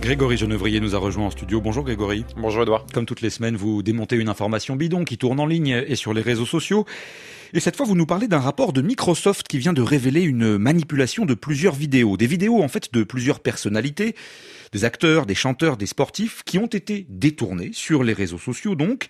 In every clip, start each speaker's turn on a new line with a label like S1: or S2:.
S1: Grégory Genevrier nous a rejoint en studio. Bonjour Grégory.
S2: Bonjour Edouard.
S1: Comme toutes les semaines, vous démontez une information bidon qui tourne en ligne et sur les réseaux sociaux. Et cette fois, vous nous parlez d'un rapport de Microsoft qui vient de révéler une manipulation de plusieurs vidéos. Des vidéos, en fait, de plusieurs personnalités, des acteurs, des chanteurs, des sportifs, qui ont été détournés sur les réseaux sociaux, donc,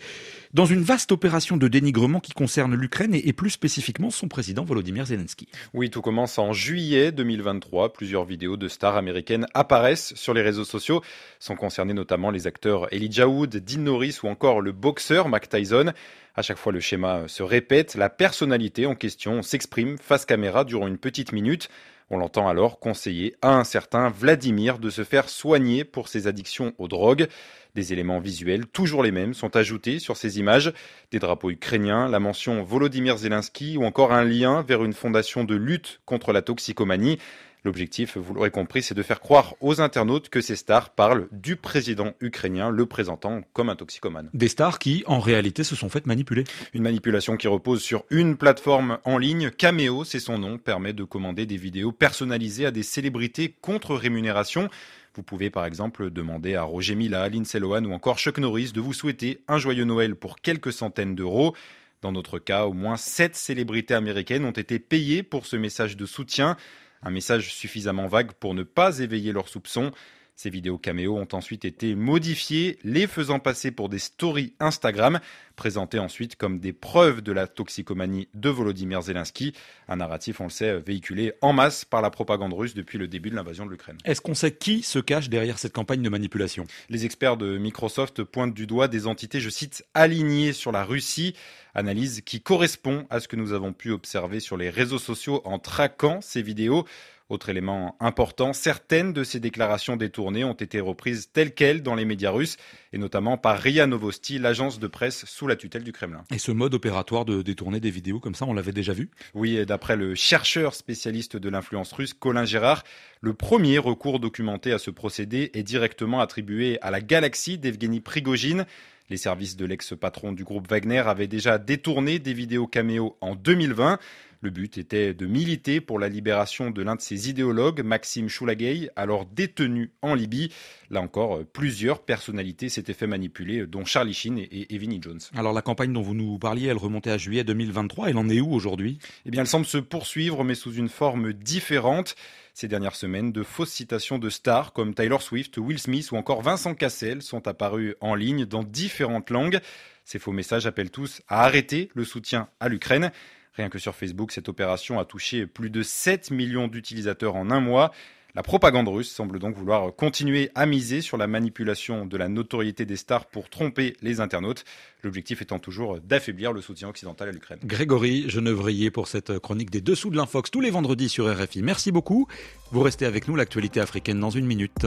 S1: dans une vaste opération de dénigrement qui concerne l'Ukraine et, plus spécifiquement son président Volodymyr Zelensky.
S2: Oui, tout commence en juillet 2023. Plusieurs vidéos de stars américaines apparaissent sur les réseaux sociaux. Sont concernés notamment les acteurs Elijah Wood, Dean Norris ou encore le boxeur Mac Tyson. À chaque fois, le schéma se répète. La personnalité en question s'exprime face caméra durant une petite minute. On l'entend alors conseiller à un certain Vladimir de se faire soigner pour ses addictions aux drogues. Des éléments visuels, toujours les mêmes, sont ajoutés sur ces images. Des drapeaux ukrainiens, la mention Volodymyr Zelensky ou encore un lien vers une fondation de lutte contre la toxicomanie. L'objectif, vous l'aurez compris, c'est de faire croire aux internautes que ces stars parlent du président ukrainien, le présentant comme un toxicomane.
S1: Des stars qui, en réalité, se sont faites manipuler.
S2: Une manipulation qui repose sur une plateforme en ligne. Cameo, c'est son nom, permet de commander des vidéos personnalisées à des célébrités contre rémunération. Vous pouvez par exemple demander à Roger Mila, Lindsay Lohan ou encore Chuck Norris de vous souhaiter un joyeux Noël pour quelques centaines d'euros. Dans notre cas, au moins sept célébrités américaines ont été payées pour ce message de soutien. Un message suffisamment vague pour ne pas éveiller leurs soupçons. Ces vidéos caméo ont ensuite été modifiées, les faisant passer pour des stories Instagram, présentées ensuite comme des preuves de la toxicomanie de Volodymyr Zelensky, un narratif, on le sait, véhiculé en masse par la propagande russe depuis le début de l'invasion de l'Ukraine.
S1: Est-ce qu'on sait qui se cache derrière cette campagne de manipulation?
S2: Les experts de Microsoft pointent du doigt des entités, je cite, alignées sur la Russie, analyse qui correspond à ce que nous avons pu observer sur les réseaux sociaux en traquant ces vidéos. Autre élément important, certaines de ces déclarations détournées ont été reprises telles quelles dans les médias russes, et notamment par RIA Novosti, l'agence de presse sous la tutelle du Kremlin.
S1: Et ce mode opératoire de détourner des vidéos comme ça, on l'avait déjà vu?
S2: Oui, et d'après le chercheur spécialiste de l'influence russe, Colin Gérard, le premier recours documenté à ce procédé est directement attribué à la galaxie d'Evgeny Prigogine. Les services de l'ex-patron du groupe Wagner avaient déjà détourné des vidéos caméo en 2020. Le but était de militer pour la libération de l'un de ses idéologues, Maxime Choulagay, alors détenu en Libye. Là encore, plusieurs personnalités s'étaient fait manipuler, dont Charlie Sheen et Evie Jones.
S1: Alors la campagne dont vous nous parliez, elle remontait à juillet 2023. Elle en est où aujourd'hui?
S2: Eh bien, elle semble se poursuivre, mais sous une forme différente. Ces dernières semaines, de fausses citations de stars comme Taylor Swift, Will Smith ou encore Vincent Cassel sont apparues en ligne dans différentes langues. Ces faux messages appellent tous à arrêter le soutien à l'Ukraine. Rien que sur Facebook, cette opération a touché plus de 7 millions d'utilisateurs en un mois. La propagande russe semble donc vouloir continuer à miser sur la manipulation de la notoriété des stars pour tromper les internautes, l'objectif étant toujours d'affaiblir le soutien occidental à l'Ukraine.
S1: Grégory Genevrier pour cette chronique des dessous de l'Infox tous les vendredis sur RFI. Merci beaucoup. Vous restez avec nous, l'actualité africaine dans une minute.